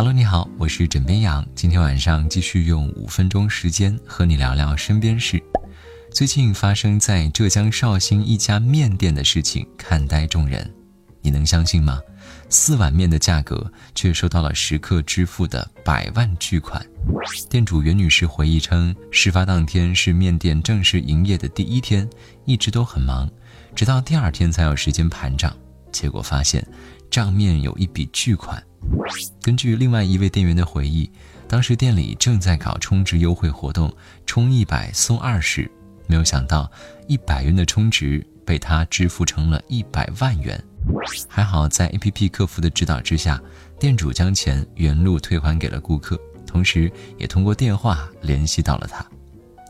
Hello，你好，我是枕边羊。今天晚上继续用五分钟时间和你聊聊身边事。最近发生在浙江绍兴一家面店的事情，看呆众人。你能相信吗？四碗面的价格，却收到了食客支付的百万巨款。店主袁女士回忆称，事发当天是面店正式营业的第一天，一直都很忙，直到第二天才有时间盘账。结果发现，账面有一笔巨款。根据另外一位店员的回忆，当时店里正在搞充值优惠活动，充一百送二十。没有想到，一百元的充值被他支付成了一百万元。还好在 APP 客服的指导之下，店主将钱原路退还给了顾客，同时也通过电话联系到了他。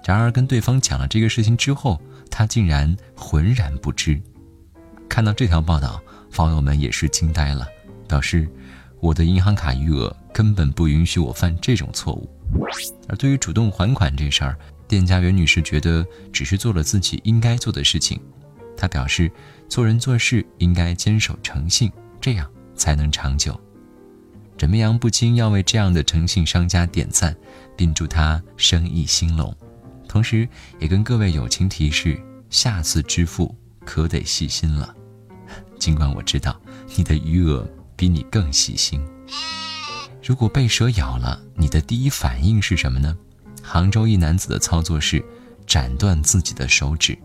然而跟对方讲了这个事情之后，他竟然浑然不知。看到这条报道，网友们也是惊呆了，表示。我的银行卡余额根本不允许我犯这种错误，而对于主动还款这事儿，店家袁女士觉得只是做了自己应该做的事情。她表示，做人做事应该坚守诚信，这样才能长久。枕边羊不禁要为这样的诚信商家点赞，并祝他生意兴隆，同时也跟各位友情提示：下次支付可得细心了。尽管我知道你的余额。比你更细心。如果被蛇咬了，你的第一反应是什么呢？杭州一男子的操作是斩断自己的手指。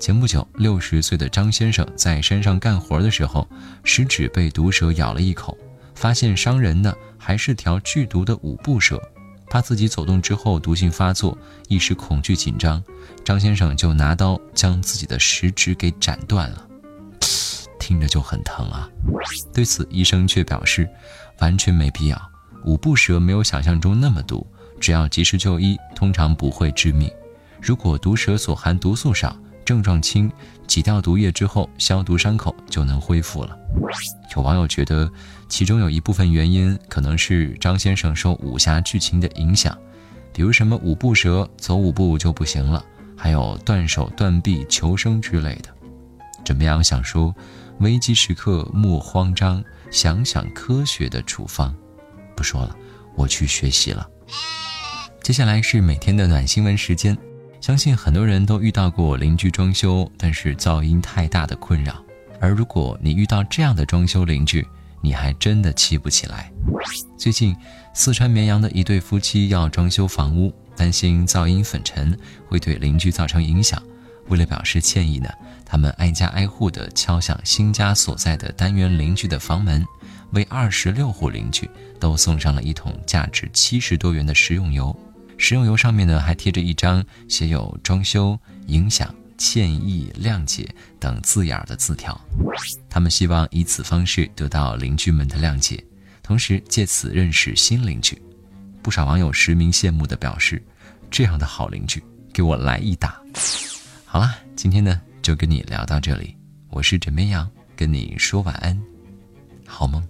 前不久，六十岁的张先生在山上干活的时候，食指被毒蛇咬了一口，发现伤人的还是条剧毒的五步蛇。怕自己走动之后毒性发作，一时恐惧紧张，张先生就拿刀将自己的食指给斩断了。听着就很疼啊！对此，医生却表示，完全没必要。五步蛇没有想象中那么毒，只要及时就医，通常不会致命。如果毒蛇所含毒素少，症状轻，挤掉毒液之后消毒伤口就能恢复了。有网友觉得，其中有一部分原因可能是张先生受武侠剧情的影响，比如什么五步蛇走五步就不行了，还有断手断臂求生之类的。怎么样想说？危机时刻莫慌张，想想科学的处方。不说了，我去学习了。接下来是每天的暖新闻时间。相信很多人都遇到过邻居装修但是噪音太大的困扰，而如果你遇到这样的装修邻居，你还真的气不起来。最近，四川绵阳的一对夫妻要装修房屋，担心噪音粉尘会对邻居造成影响。为了表示歉意呢，他们挨家挨户地敲响新家所在的单元邻居的房门，为二十六户邻居都送上了一桶价值七十多元的食用油。食用油上面呢还贴着一张写有“装修影响、歉意、谅解”等字眼的字条。他们希望以此方式得到邻居们的谅解，同时借此认识新邻居。不少网友实名羡慕地表示：“这样的好邻居，给我来一打！”好啦，今天呢就跟你聊到这里，我是枕边羊，跟你说晚安，好梦。